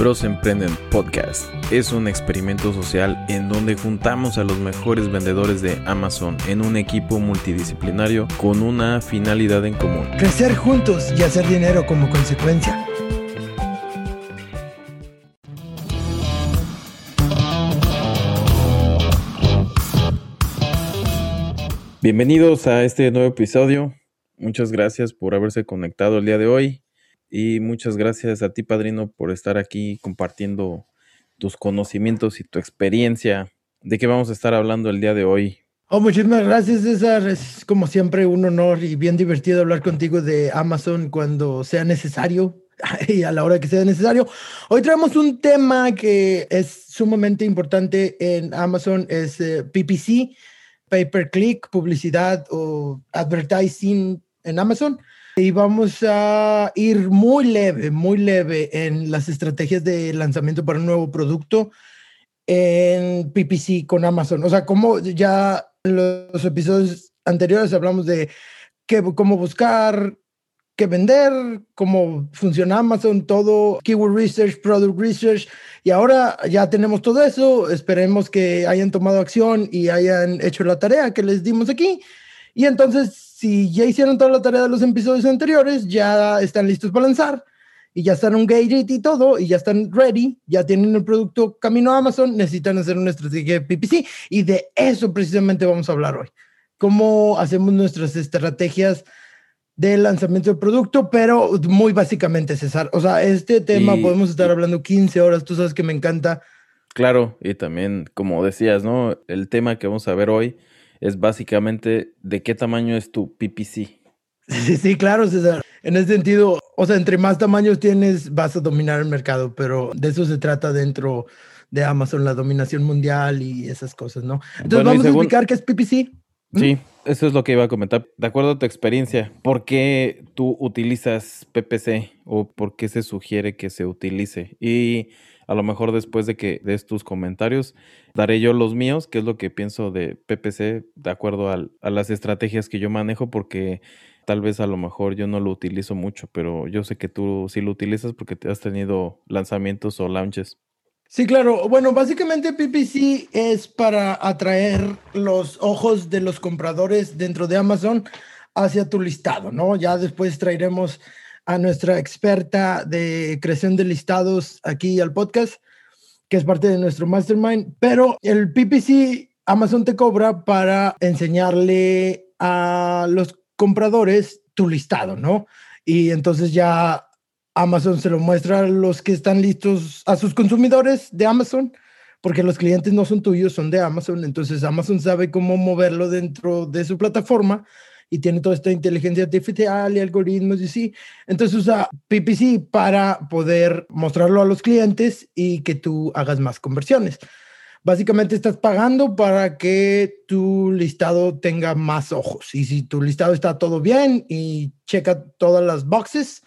Bros Emprenden Podcast es un experimento social en donde juntamos a los mejores vendedores de Amazon en un equipo multidisciplinario con una finalidad en común. Crecer juntos y hacer dinero como consecuencia. Bienvenidos a este nuevo episodio. Muchas gracias por haberse conectado el día de hoy y muchas gracias a ti, padrino, por estar aquí compartiendo tus conocimientos y tu experiencia. ¿De qué vamos a estar hablando el día de hoy? Oh, muchísimas gracias, César. Es como siempre un honor y bien divertido hablar contigo de Amazon cuando sea necesario y a la hora que sea necesario. Hoy traemos un tema que es sumamente importante en Amazon, es eh, PPC, pay per click, publicidad o advertising en Amazon. Y vamos a ir muy leve, muy leve en las estrategias de lanzamiento para un nuevo producto en PPC con Amazon. O sea, como ya los episodios anteriores hablamos de qué, cómo buscar, qué vender, cómo funciona Amazon, todo, keyword research, product research. Y ahora ya tenemos todo eso. Esperemos que hayan tomado acción y hayan hecho la tarea que les dimos aquí. Y entonces si ya hicieron toda la tarea de los episodios anteriores, ya están listos para lanzar y ya están engaged y todo, y ya están ready, ya tienen el producto camino a Amazon, necesitan hacer una estrategia de PPC y de eso precisamente vamos a hablar hoy. Cómo hacemos nuestras estrategias de lanzamiento de producto, pero muy básicamente, César. O sea, este tema podemos estar hablando 15 horas, tú sabes que me encanta. Claro, y también, como decías, ¿no? El tema que vamos a ver hoy es básicamente de qué tamaño es tu PPC. Sí, sí, claro, César. En ese sentido, o sea, entre más tamaños tienes, vas a dominar el mercado, pero de eso se trata dentro de Amazon, la dominación mundial y esas cosas, ¿no? Entonces, vamos a explicar qué es PPC. Sí, eso es lo que iba a comentar. De acuerdo a tu experiencia, ¿por qué tú utilizas PPC o por qué se sugiere que se utilice? Y a lo mejor después de que des tus comentarios, daré yo los míos, que es lo que pienso de PPC, de acuerdo a las estrategias que yo manejo, porque tal vez a lo mejor yo no lo utilizo mucho, pero yo sé que tú sí lo utilizas porque has tenido lanzamientos o launches. Sí, claro. Bueno, básicamente PPC es para atraer los ojos de los compradores dentro de Amazon hacia tu listado, ¿no? Ya después traeremos a nuestra experta de creación de listados aquí al podcast, que es parte de nuestro mastermind, pero el PPC Amazon te cobra para enseñarle a los compradores tu listado, ¿no? Y entonces ya Amazon se lo muestra a los que están listos, a sus consumidores de Amazon, porque los clientes no son tuyos, son de Amazon, entonces Amazon sabe cómo moverlo dentro de su plataforma y tiene toda esta inteligencia artificial y algoritmos y sí. Entonces usa PPC para poder mostrarlo a los clientes y que tú hagas más conversiones. Básicamente estás pagando para que tu listado tenga más ojos. Y si tu listado está todo bien y checa todas las boxes,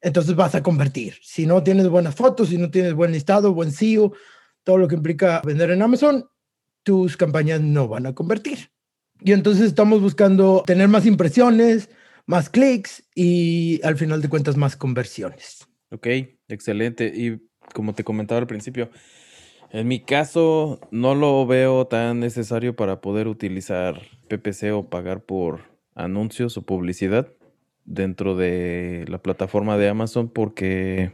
entonces vas a convertir. Si no tienes buenas fotos, si no tienes buen listado, buen SEO, todo lo que implica vender en Amazon, tus campañas no van a convertir. Y entonces estamos buscando tener más impresiones, más clics y al final de cuentas más conversiones. Ok, excelente. Y como te comentaba al principio, en mi caso no lo veo tan necesario para poder utilizar PPC o pagar por anuncios o publicidad dentro de la plataforma de Amazon porque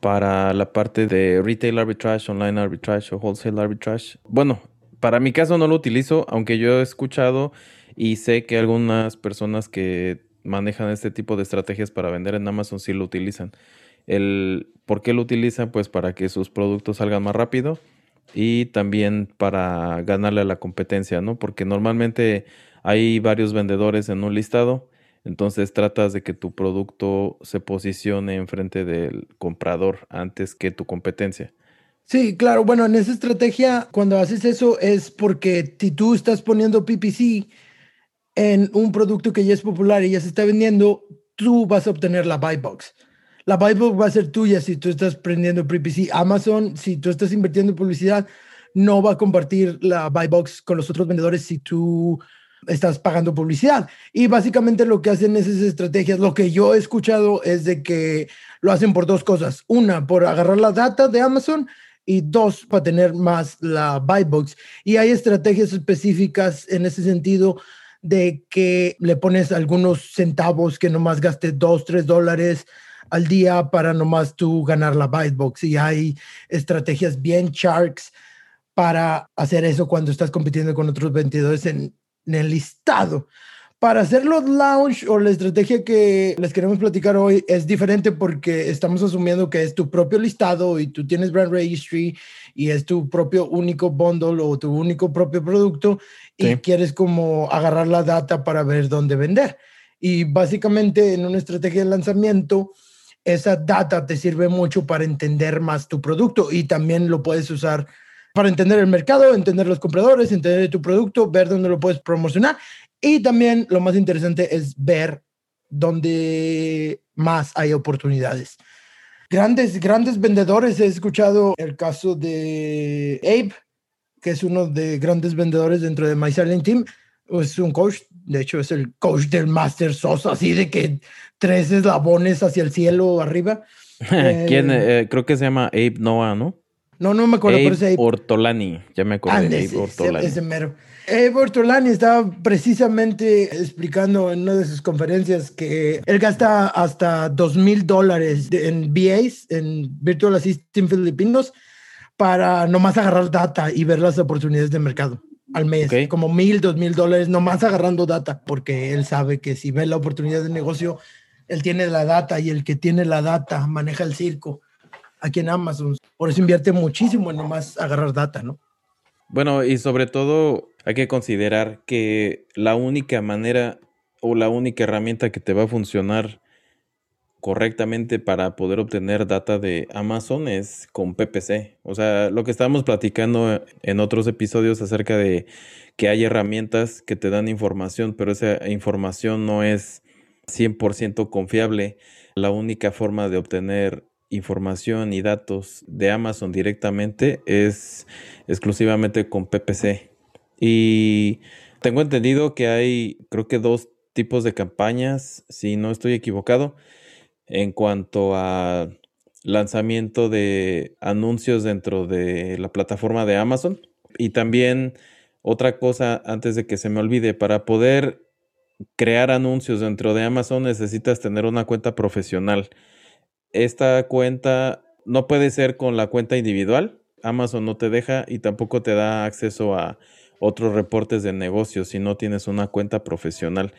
para la parte de retail arbitrage, online arbitrage o wholesale arbitrage, bueno, para mi caso no lo utilizo, aunque yo he escuchado y sé que algunas personas que manejan este tipo de estrategias para vender en Amazon sí lo utilizan. ¿Por qué lo utilizan? Pues para que sus productos salgan más rápido y también para ganarle a la competencia, ¿no? Porque normalmente hay varios vendedores en un listado, entonces tratas de que tu producto se posicione enfrente del comprador antes que tu competencia. Sí, claro. Bueno, en esa estrategia, cuando haces eso es porque si tú estás poniendo PPC en un producto que ya es popular y ya se está vendiendo, tú vas a obtener la buy box. La buy box va a ser tuya si tú estás prendiendo PPC. Amazon, si tú estás invirtiendo en publicidad, no va a compartir la buy box con los otros vendedores si tú estás pagando publicidad. Y básicamente lo que hacen esas estrategias, lo que yo he escuchado es de que lo hacen por dos cosas. Una, por agarrar la data de Amazon y dos, para tener más la buy box. Y hay estrategias específicas en ese sentido de que le pones algunos centavos que nomás gaste dos, tres dólares al día para nomás tú ganar la buy box. Y hay estrategias bien sharks para hacer eso cuando estás compitiendo con otros vendedores en, en el listado. Para hacer los launch o la estrategia que les queremos platicar hoy es diferente porque estamos asumiendo que es tu propio listado y tú tienes brand registry y es tu propio único bundle o tu único propio producto y quieres como agarrar la data para ver dónde vender. Y básicamente en una estrategia de lanzamiento, esa data te sirve mucho para entender más tu producto y también lo puedes usar para entender el mercado, entender los compradores, entender tu producto, ver dónde lo puedes promocionar y también lo más interesante es ver dónde más hay oportunidades. Grandes, grandes vendedores, he escuchado el caso de Abe, que es uno de grandes vendedores dentro de My Silent Team. Es un coach, de hecho es el coach del Master Sosa, así de que tres eslabones hacia el cielo arriba. ¿Quién? Eh, eh, creo que se llama Abe Noah, ¿no? No, no me acuerdo. Abe, Abe. Ortolani, ya me acuerdo. Abe Ortolani. ese mero. Eh, Bortolani estaba precisamente explicando en una de sus conferencias que él gasta hasta dos mil dólares en VAs, en Virtual Assistant Filipinos, para nomás agarrar data y ver las oportunidades de mercado al mes. Como mil, dos mil dólares nomás agarrando data, porque él sabe que si ve la oportunidad de negocio, él tiene la data y el que tiene la data maneja el circo aquí en Amazon. Por eso invierte muchísimo en nomás agarrar data, ¿no? Bueno, y sobre todo hay que considerar que la única manera o la única herramienta que te va a funcionar correctamente para poder obtener data de Amazon es con PPC. O sea, lo que estábamos platicando en otros episodios acerca de que hay herramientas que te dan información, pero esa información no es 100% confiable. La única forma de obtener información y datos de Amazon directamente es exclusivamente con PPC. Y tengo entendido que hay, creo que dos tipos de campañas, si no estoy equivocado, en cuanto a lanzamiento de anuncios dentro de la plataforma de Amazon. Y también otra cosa, antes de que se me olvide, para poder crear anuncios dentro de Amazon necesitas tener una cuenta profesional esta cuenta no puede ser con la cuenta individual. Amazon no te deja y tampoco te da acceso a otros reportes de negocios si no tienes una cuenta profesional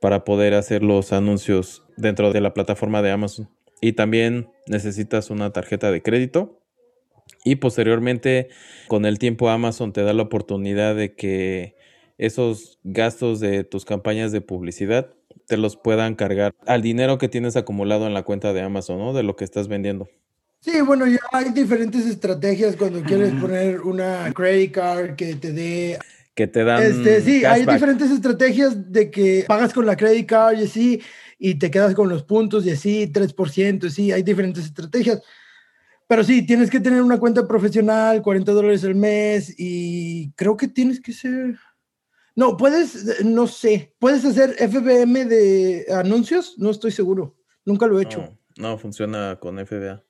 para poder hacer los anuncios dentro de la plataforma de Amazon. Y también necesitas una tarjeta de crédito. Y posteriormente, con el tiempo, Amazon te da la oportunidad de que esos gastos de tus campañas de publicidad te los puedan cargar al dinero que tienes acumulado en la cuenta de Amazon, ¿no? De lo que estás vendiendo. Sí, bueno, ya hay diferentes estrategias cuando quieres poner una credit card que te dé que te dan. Este, sí, hay diferentes estrategias de que pagas con la credit card y así, y te quedas con los puntos y así, 3%, sí, hay diferentes estrategias. Pero sí, tienes que tener una cuenta profesional, 40 dólares al mes, y creo que tienes que ser. No, puedes, no sé, puedes hacer FBM de anuncios, no estoy seguro, nunca lo he hecho. No, funciona con FBA.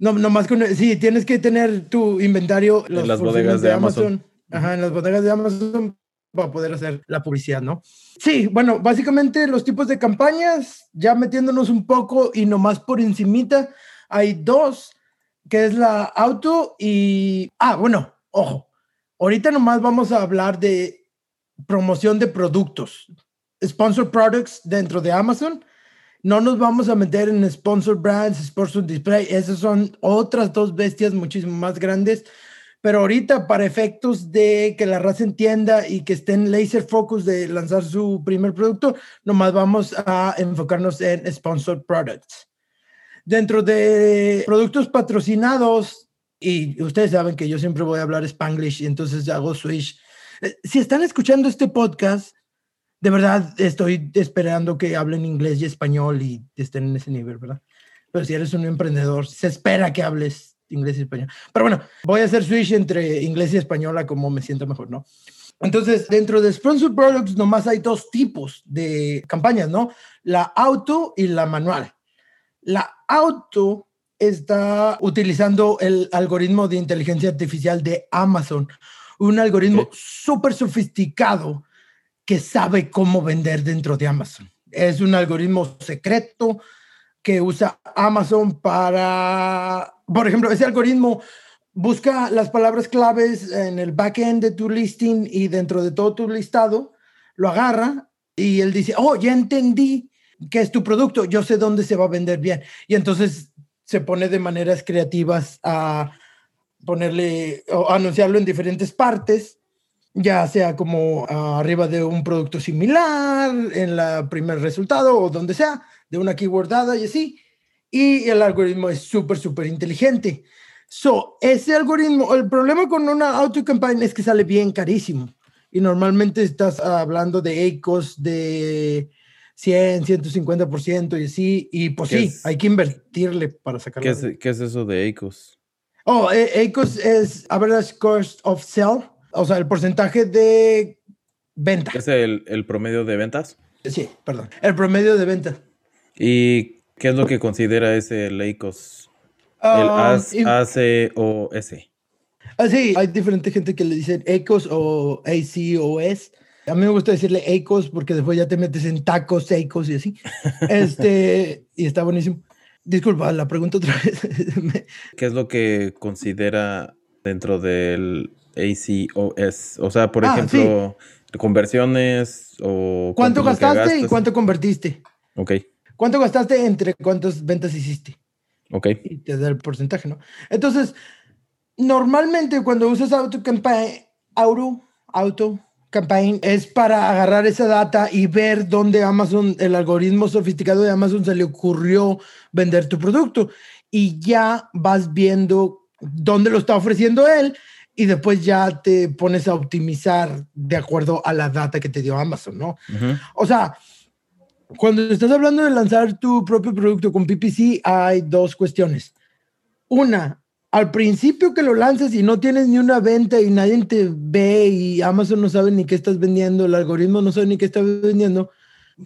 No, nomás con, sí, tienes que tener tu inventario en las bodegas de, Amazon. Ajá, en las bodegas de Amazon para poder hacer la publicidad, ¿no? Sí, bueno, básicamente los tipos de campañas, ya metiéndonos un poco y nomás por encimita, hay dos, que es la auto y, ah, bueno, ojo, ahorita nomás vamos a hablar de promoción de productos, sponsor products dentro de Amazon. No nos vamos a meter en sponsor brands, sponsor display, esas son otras dos bestias muchísimo más grandes. Pero ahorita, para efectos de que la raza entienda y que estén laser focus de lanzar su primer producto, nomás vamos a enfocarnos en sponsor products. Dentro de productos patrocinados, y ustedes saben que yo siempre voy a hablar spanglish y entonces hago switch eh, si están escuchando este podcast, de verdad estoy esperando que hablen inglés y español y estén en ese nivel, ¿verdad? Pero si eres un emprendedor, se espera que hables inglés y español. Pero bueno, voy a hacer switch entre inglés y español a como me siento mejor, ¿no? Entonces, dentro de Sponsor Products nomás hay dos tipos de campañas, ¿no? La auto y la manual. La auto está utilizando el algoritmo de inteligencia artificial de Amazon, un algoritmo súper sofisticado que sabe cómo vender dentro de Amazon. Es un algoritmo secreto que usa Amazon para, por ejemplo, ese algoritmo busca las palabras claves en el backend de tu listing y dentro de todo tu listado, lo agarra y él dice, oh, ya entendí que es tu producto, yo sé dónde se va a vender bien. Y entonces se pone de maneras creativas a ponerle o anunciarlo en diferentes partes, ya sea como arriba de un producto similar, en la primer resultado o donde sea, de una keyword dada y así. Y el algoritmo es súper, súper inteligente. So, ese algoritmo, el problema con una auto campaign es que sale bien carísimo. Y normalmente estás hablando de ECOS de 100, 150% y así. Y pues sí, hay que invertirle para sacarlo. ¿Qué es, ¿Qué es eso de ECOS? Oh, ECOS es Average Cost of Sell, o sea, el porcentaje de venta. ¿Es el, el promedio de ventas? Sí, perdón. El promedio de venta. ¿Y qué es lo que considera ese ECOS? El AS, AC o S. Ah, sí, hay diferente gente que le dicen ECOS o ACOS. A mí me gusta decirle ECOS porque después ya te metes en tacos, ECOS y así. Este, y está buenísimo. Disculpa, la pregunta otra vez. ¿Qué es lo que considera dentro del ACOS? O sea, por ah, ejemplo, conversiones o... ¿Cuánto, gastaste y cuánto convertiste? Ok. ¿Cuánto gastaste entre cuántas ventas hiciste? Ok. Y te da el porcentaje, ¿no? Entonces, normalmente cuando usas Auto Campaign, Auto, Auto Campaign es para agarrar esa data y ver dónde Amazon, el algoritmo sofisticado de Amazon se le ocurrió vender tu producto. Y ya vas viendo dónde lo está ofreciendo él y después ya te pones a optimizar de acuerdo a la data que te dio Amazon, ¿no? O sea, cuando estás hablando de lanzar tu propio producto con PPC, hay dos cuestiones. Una, al principio que lo lanzas y no tienes ni una venta y nadie te ve y Amazon no sabe ni qué estás vendiendo, el algoritmo no sabe ni qué estás vendiendo,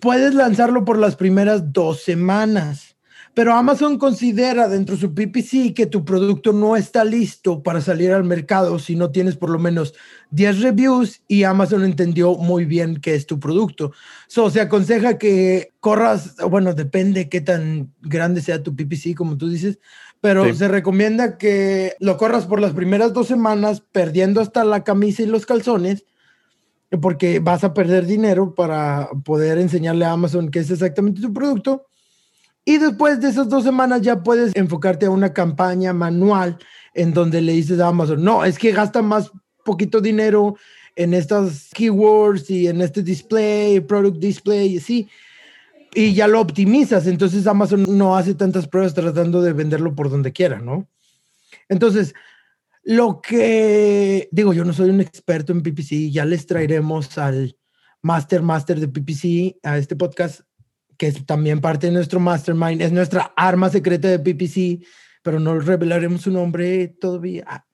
puedes lanzarlo por las primeras dos semanas. Pero Amazon considera dentro de su PPC que tu producto no está listo para salir al mercado si no tienes por lo menos 10 reviews y Amazon entendió muy bien qué es tu producto. So, se aconseja que corras, bueno, depende qué tan grande sea tu PPC, como tú dices, pero se recomienda que lo corras por las primeras dos semanas, perdiendo hasta la camisa y los calzones, porque vas a perder dinero para poder enseñarle a Amazon qué es exactamente tu producto y después de esas dos semanas ya puedes enfocarte a una campaña manual en donde le dices a Amazon, no, es que gasta más poquito dinero en estas keywords y en este display, product display y así. Y ya lo optimizas. Entonces Amazon no hace tantas pruebas tratando de venderlo por donde quiera, ¿no? Entonces, lo que digo, yo no soy un experto en PPC, ya les traeremos al Master Master de PPC a este podcast que es también parte de nuestro mastermind, es nuestra arma secreta de PPC, pero no revelaremos su nombre todavía,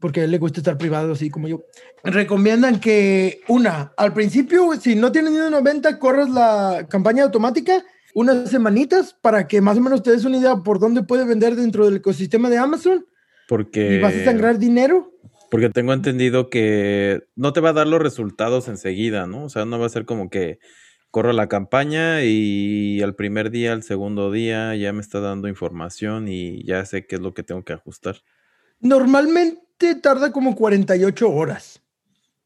porque a él le gusta estar privado, así como yo. Recomiendan que, una, al principio, si no tienes ni una venta, corras la campaña automática unas semanitas para que más o menos te des una idea por dónde puedes vender dentro del ecosistema de Amazon. Porque... ¿Y vas a sangrar dinero? Porque tengo entendido que no te va a dar los resultados enseguida, ¿no? O sea, no va a ser como que corro la campaña y al primer día, al segundo día ya me está dando información y ya sé qué es lo que tengo que ajustar. Normalmente tarda como 48 horas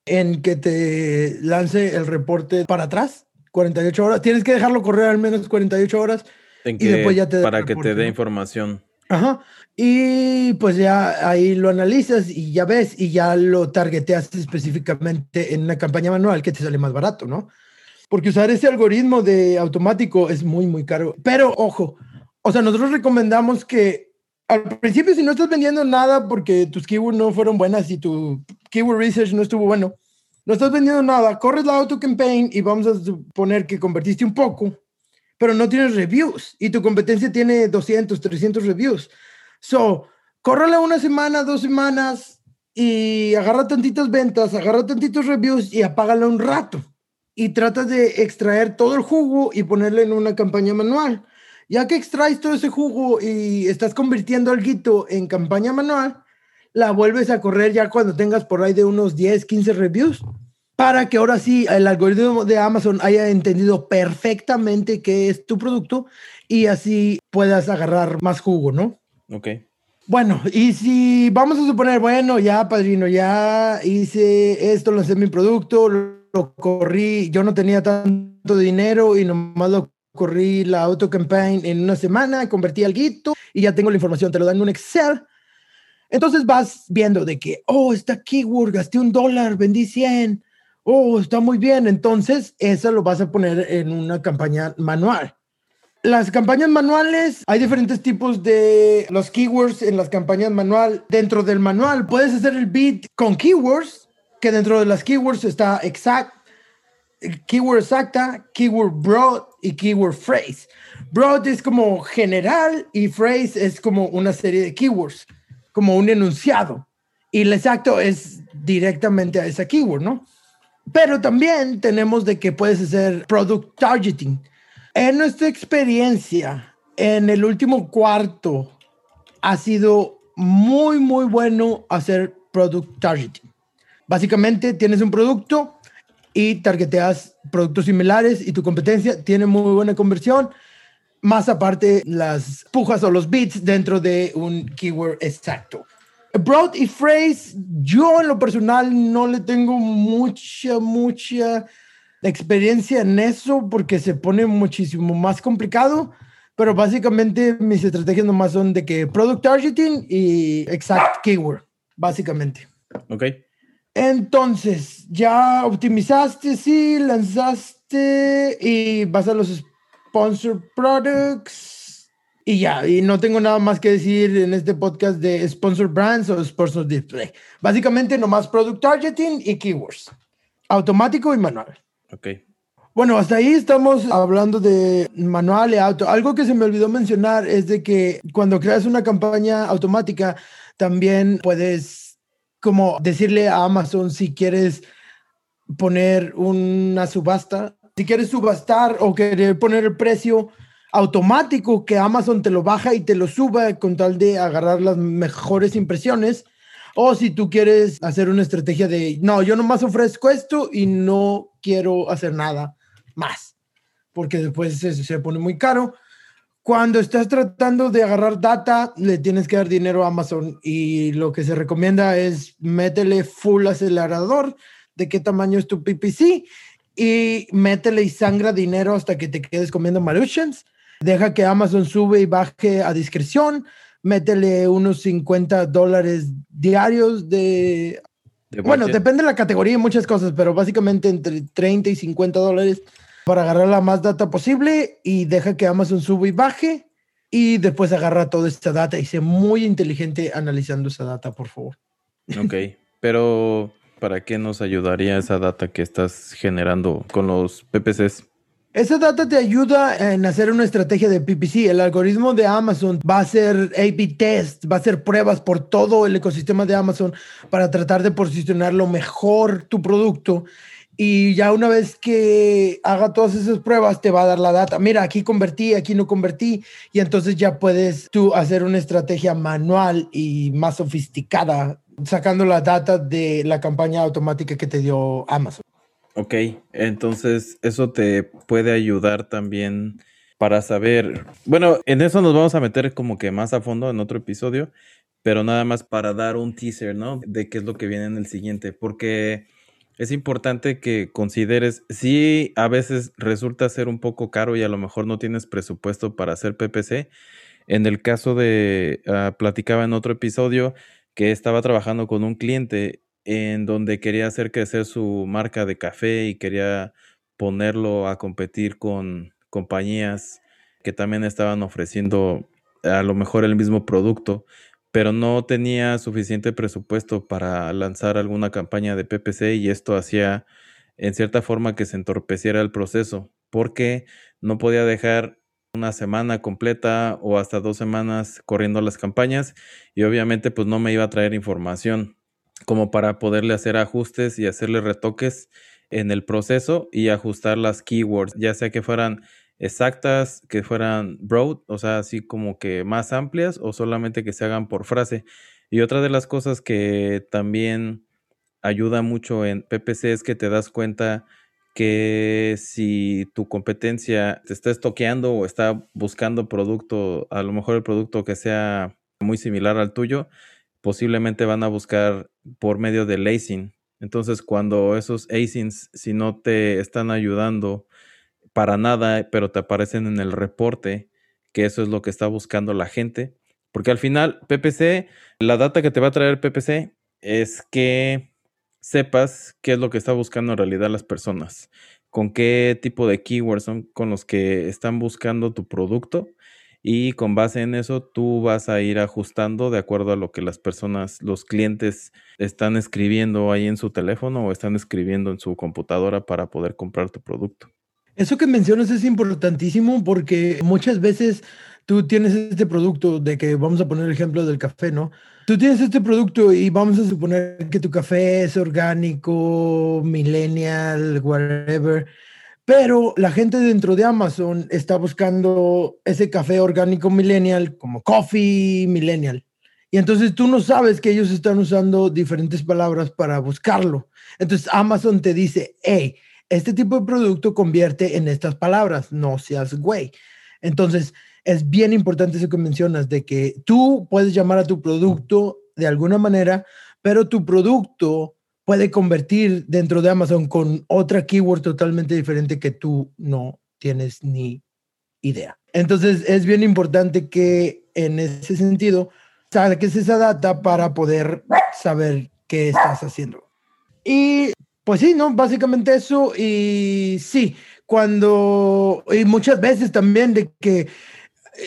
en que te lance el reporte para atrás. 48 horas. Tienes que dejarlo correr al menos 48 horas. y después ya te para que te dé información. Ajá. Y pues ya ahí lo analizas y ya ves y ya lo targeteas específicamente en una campaña manual que te sale más barato, ¿no? Porque usar ese algoritmo de automático es muy, muy caro. Pero ojo, o sea, nosotros recomendamos que al principio si no estás vendiendo nada porque tus keywords no fueron buenas y tu keyword research no estuvo bueno, no estás vendiendo nada, corres la auto campaign y vamos a suponer que convertiste un poco, pero no tienes reviews y tu competencia tiene 200, 300 reviews. So, córrela una semana, dos semanas y agarra tantitas ventas, agarra tantitos reviews y apágala un rato. Y trata de extraer todo el jugo y ponerle en una campaña manual. Ya que extraes todo ese jugo y estás convirtiendo algo en campaña manual, la vuelves a correr ya cuando tengas por ahí de unos 10, 15 reviews para que ahora sí el algoritmo de Amazon haya entendido perfectamente qué es tu producto y así puedas agarrar más jugo, ¿no? Ok. Bueno, y si vamos a suponer, bueno, ya padrino, ya hice esto, lancé mi producto, corrí, yo no tenía tanto dinero y nomás lo corrí la auto campaign en una semana, convertí al guito y ya tengo la información, te lo dan en un Excel. Entonces vas viendo de que, oh, está keyword, gasté un dólar, vendí 100 oh, está muy bien, entonces eso lo vas a poner en una campaña manual. Las campañas manuales, hay diferentes tipos de los keywords en las campañas manual. Dentro del manual puedes hacer el bid con keywords, que dentro de las keywords está exact, keyword exacta, keyword broad y keyword phrase. Broad es como general y phrase es como una serie de keywords, como un enunciado. Y el exacto es directamente a esa keyword, ¿no? Pero también tenemos de que puedes hacer product targeting. En nuestra experiencia, en el último cuarto, ha sido muy, muy bueno hacer product targeting. Básicamente tienes un producto y targeteas productos similares y tu competencia tiene muy buena conversión. Más aparte, las pujas o los bits dentro de un keyword exacto. Broad y Phrase, yo en lo personal no le tengo mucha, mucha experiencia en eso porque se pone muchísimo más complicado, pero básicamente mis estrategias nomás son de que product targeting y exact keyword, básicamente. Ok. Entonces, ya optimizaste, sí, lanzaste y vas a los sponsor products y ya, y no tengo nada más que decir en este podcast de sponsor brands o sponsor display. Básicamente nomás product targeting y keywords. Automático y manual. Ok. Bueno, hasta ahí estamos hablando de manual y auto. Algo que se me olvidó mencionar es de que cuando creas una campaña automática, también puedes como decirle a Amazon si quieres poner una subasta, si quieres subastar o querer poner el precio automático que Amazon te lo baja y te lo suba con tal de agarrar las mejores impresiones. O si tú quieres hacer una estrategia de, no, yo nomás ofrezco esto y no quiero hacer nada más, porque después se, se pone muy caro. Cuando estás tratando de agarrar data, le tienes que dar dinero a Amazon y lo que se recomienda es métele full acelerador de qué tamaño es tu PPC y métele y sangra dinero hasta que te quedes comiendo maruchans Deja que Amazon sube y baje a discreción. Métele unos 50 dólares diarios de... bueno, depende de la categoría y muchas cosas, pero básicamente entre 30 y 50 dólares para agarrar la más data posible y deja que Amazon sube y baje y después agarra toda esta data y sé muy inteligente analizando esa data, por favor. Ok, pero ¿para qué nos ayudaría esa data que estás generando con los PPCs? Esa data te ayuda en hacer una estrategia de PPC. El algoritmo de Amazon va a hacer A-B test, va a hacer pruebas por todo el ecosistema de Amazon para tratar de posicionar lo mejor tu producto. Y ya una vez que haga todas esas pruebas, te va a dar la data. Mira, aquí convertí, aquí no convertí. Y entonces ya puedes tú hacer una estrategia manual y más sofisticada, sacando la data de la campaña automática que te dio Amazon. Ok, entonces eso te puede ayudar también para saber, bueno, en eso nos vamos a meter como que más a fondo en otro episodio, pero nada más para dar un teaser, ¿no? De qué es lo que viene en el siguiente, porque es importante que consideres, si a veces resulta ser un poco caro y a lo mejor no tienes presupuesto para hacer PPC, en el caso de, uh, platicaba en otro episodio que estaba trabajando con un cliente en donde quería hacer crecer su marca de café y quería ponerlo a competir con compañías que también estaban ofreciendo a lo mejor el mismo producto, pero no tenía suficiente presupuesto para lanzar alguna campaña de PPC y esto hacía en cierta forma que se entorpeciera el proceso, porque no podía dejar una semana completa o hasta dos semanas corriendo las campañas y obviamente pues no me iba a traer información como para poderle hacer ajustes y hacerle retoques en el proceso y ajustar las keywords, ya sea que fueran exactas, que fueran broad, o sea, así como que más amplias o solamente que se hagan por frase. Y otra de las cosas que también ayuda mucho en PPC es que te das cuenta que si tu competencia te está estoqueando o está buscando producto, a lo mejor el producto que sea muy similar al tuyo, posiblemente van a buscar por medio del lacing. Entonces, cuando esos asins, si no te están ayudando para nada, pero te aparecen en el reporte, que eso es lo que está buscando la gente, porque al final, PPC, la data que te va a traer PPC es que sepas qué es lo que está buscando en realidad las personas, con qué tipo de keywords son con los que están buscando tu producto y con base en eso tú vas a ir ajustando de acuerdo a lo que las personas, los clientes están escribiendo ahí en su teléfono o están escribiendo en su computadora para poder comprar tu producto. Eso que mencionas es importantísimo porque muchas veces tú tienes este producto de que vamos a poner el ejemplo del café, ¿no? Tú tienes este producto y vamos a suponer que tu café es orgánico, millennial, whatever, pero la gente dentro de Amazon está buscando ese café orgánico millennial como coffee millennial. Y entonces tú no sabes que ellos están usando diferentes palabras para buscarlo. Entonces Amazon te dice, hey, este tipo de producto convierte en estas palabras, no seas güey. Entonces, es bien importante eso que mencionas, de que tú puedes llamar a tu producto de alguna manera, pero tu producto puede convertir dentro de Amazon con otra keyword totalmente diferente que tú no tienes ni idea. Entonces es bien importante que en ese sentido saques esa data para poder saber qué estás haciendo. Y pues sí, ¿no? Básicamente eso. Y sí, cuando, y muchas veces también de que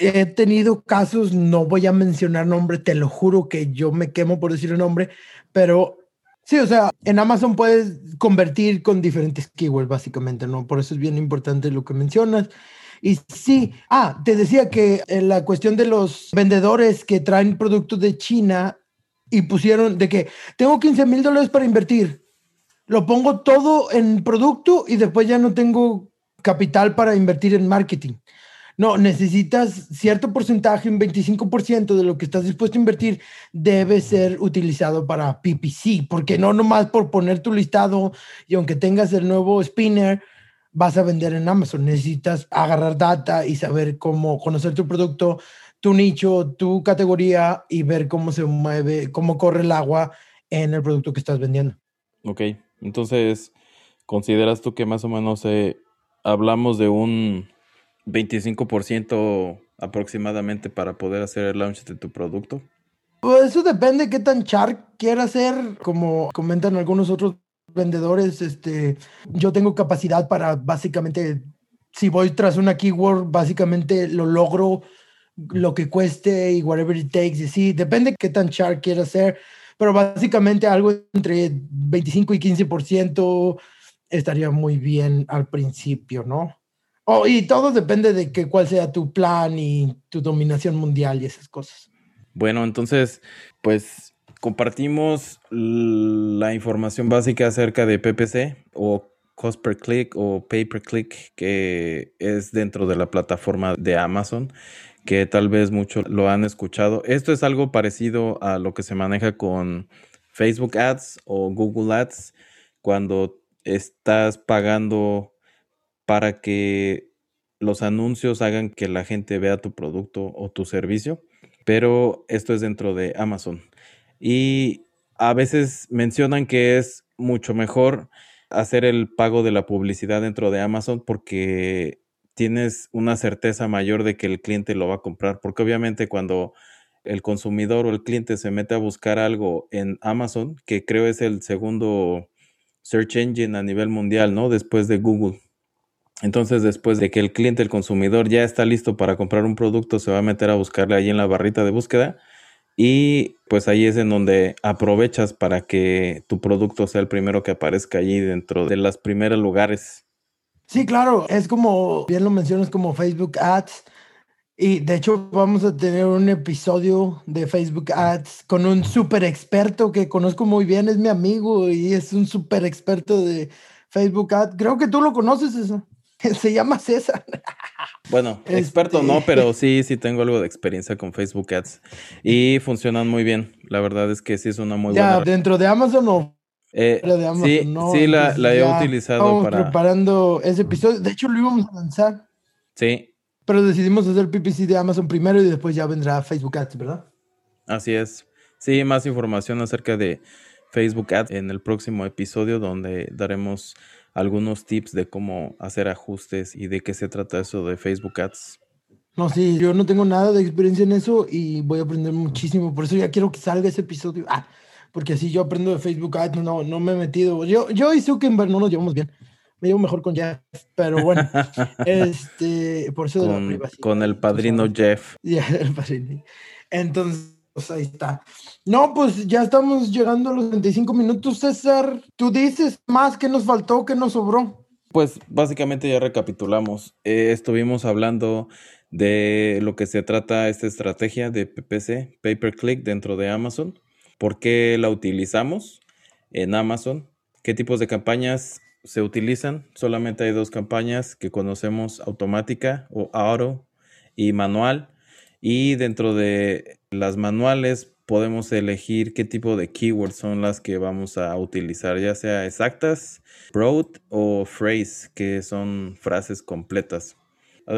he tenido casos, no voy a mencionar nombre, te lo juro que yo me quemo por decir el nombre, pero sí, o sea, en Amazon puedes convertir con diferentes keywords, básicamente, ¿no? Por eso es bien importante lo que mencionas. Y sí, ah, te decía que en la cuestión de los vendedores que traen productos de China y pusieron de que tengo 15 mil dólares para invertir, lo pongo todo en producto y después ya no tengo capital para invertir en marketing. No, necesitas cierto porcentaje, un 25% de lo que estás dispuesto a invertir debe ser utilizado para PPC, porque no nomás por poner tu listado y aunque tengas el nuevo spinner, vas a vender en Amazon. Necesitas agarrar data y saber cómo conocer tu producto, tu nicho, tu categoría y ver cómo se mueve, cómo corre el agua en el producto que estás vendiendo. Ok, entonces, ¿consideras tú que más o menos eh, hablamos de un 25% aproximadamente para poder hacer el launch de tu producto? Pues eso depende qué tan char quiera hacer, como comentan algunos otros vendedores, este, yo tengo capacidad para básicamente, si voy tras una keyword, básicamente lo logro lo que cueste y whatever it takes, y sí, depende qué tan char quiera hacer, pero básicamente algo entre 25 y 15% estaría muy bien al principio, ¿no? Oh, y todo depende de que, cuál sea tu plan y tu dominación mundial y esas cosas. Bueno, entonces, pues compartimos la información básica acerca de PPC o cost per click o pay per click que es dentro de la plataforma de Amazon que tal vez muchos lo han escuchado. Esto es algo parecido a lo que se maneja con Facebook Ads o Google Ads cuando estás pagando para que los anuncios hagan que la gente vea tu producto o tu servicio, pero esto es dentro de Amazon. Y a veces mencionan que es mucho mejor hacer el pago de la publicidad dentro de Amazon porque tienes una certeza mayor de que el cliente lo va a comprar, porque obviamente cuando el consumidor o el cliente se mete a buscar algo en Amazon, que creo es el segundo search engine a nivel mundial, ¿no? Después de Google. Entonces, después de que el cliente, el consumidor ya está listo para comprar un producto, se va a meter a buscarle ahí en la barrita de búsqueda y pues ahí es en donde aprovechas para que tu producto sea el primero que aparezca allí dentro de los primeros lugares. Sí, claro, es como, bien lo mencionas, como Facebook Ads Y de hecho vamos a tener un episodio de Facebook Ads con un super experto que conozco muy bien, es mi amigo y es un super experto de Facebook Ads. Creo que tú lo conoces, eso. Se llama César. Bueno, experto no, este pero sí, sí tengo algo de experiencia con Facebook Ads y funcionan muy bien. La verdad es que sí es una muy ya, buena. dentro de Amazon o eh, de Amazon, sí, no, sí la, la he utilizado para. preparando ese episodio. De hecho, lo íbamos a lanzar. Sí. Pero decidimos hacer PPC de Amazon primero y después ya vendrá Facebook Ads, ¿verdad? Así es. Sí, más información acerca de Facebook Ads en el próximo episodio donde daremos algunos tips de cómo hacer ajustes y de qué se trata eso de Facebook Ads. No, sí, yo no tengo nada de experiencia en eso y voy a aprender muchísimo. Por eso ya quiero que salga ese episodio. Ah, porque así yo aprendo de Facebook Ads, no, no me he metido. Yo, yo y Zuckerberg no nos llevamos bien. Me llevo mejor con Jeff, pero bueno, este, por eso con, de la privacidad. Con el padrino Jeff. Ya, el padrino. Entonces, pues ahí está. No, pues ya estamos llegando a los 25 minutos, César. Tú dices más que nos faltó, que nos sobró. Pues básicamente ya recapitulamos. Eh, estuvimos hablando de lo que se trata esta estrategia de PPC, Pay Per Click, dentro de Amazon. ¿Por qué la utilizamos en Amazon? ¿Qué tipos de campañas se utilizan? Solamente hay dos campañas que conocemos, automática o auto y manual. Y dentro de las manuales podemos elegir qué tipo de keywords son las que vamos a utilizar, ya sea exactas, broad o phrase, que son frases completas.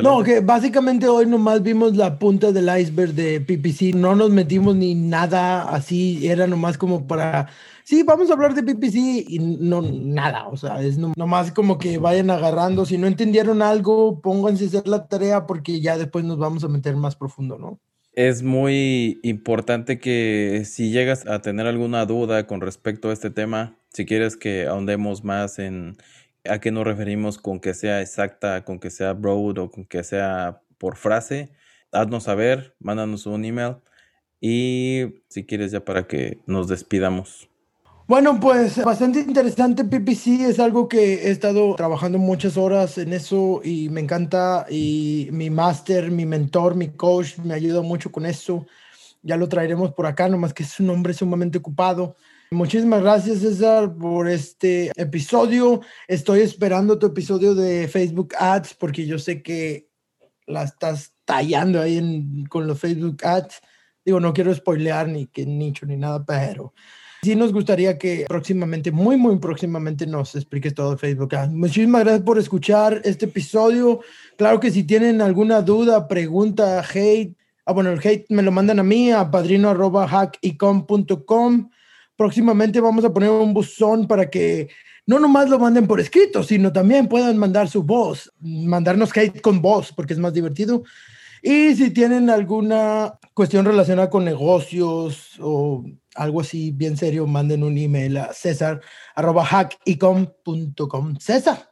No, que básicamente hoy nomás vimos la punta del iceberg de PPC, no nos metimos ni nada así, era nomás como para, sí, vamos a hablar de PPC y no, nada, o sea, es nomás como que vayan agarrando, si no entendieron algo, pónganse a hacer la tarea porque ya después nos vamos a meter más profundo, ¿no? Es muy importante que si llegas a tener alguna duda con respecto a este tema, si quieres que ahondemos más en a qué nos referimos con que sea exacta, con que sea broad o con que sea por frase, haznos saber, mándanos un email y si quieres ya para que nos despidamos. Bueno, pues bastante interesante PPC, es algo que he estado trabajando muchas horas en eso y me encanta y mi máster, mi mentor, mi coach me ayuda mucho con eso. Ya lo traeremos por acá, nomás que es un hombre sumamente ocupado. Muchísimas gracias, César, por este episodio. Estoy esperando tu episodio de Facebook Ads porque yo sé que la estás tallando ahí con los Facebook Ads. Digo, no quiero spoilear ni qué nicho ni nada, pero sí nos gustaría que próximamente, muy, muy próximamente, nos expliques todo Facebook Ads. Muchísimas gracias por escuchar este episodio. Claro que si tienen alguna duda, pregunta, hate, ah, bueno, el hate me lo mandan a mí, a padrino.hackicom.com próximamente vamos a poner un buzón para que no nomás lo manden por escrito, sino también puedan mandar su voz, mandarnos hate con voz, porque es más divertido. Y si tienen alguna cuestión relacionada con negocios o algo así bien serio, manden un email a césar César,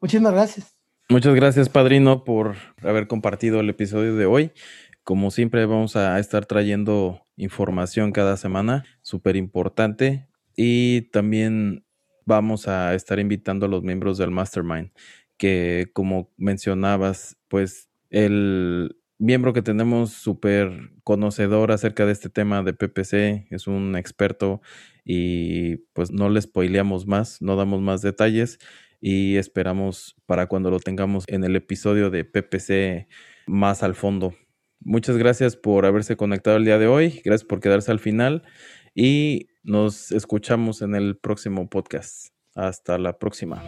muchísimas gracias. Muchas gracias, padrino, por haber compartido el episodio de hoy. Como siempre, vamos a estar trayendo información cada semana, súper importante. Y también vamos a estar invitando a los miembros del Mastermind, que como mencionabas, pues el miembro que tenemos súper conocedor acerca de este tema de PPC, es un experto y pues no le spoileamos más, no damos más detalles y esperamos para cuando lo tengamos en el episodio de PPC más al fondo. Muchas gracias por haberse conectado el día de hoy. Gracias por quedarse al final y nos escuchamos en el próximo podcast. Hasta la próxima.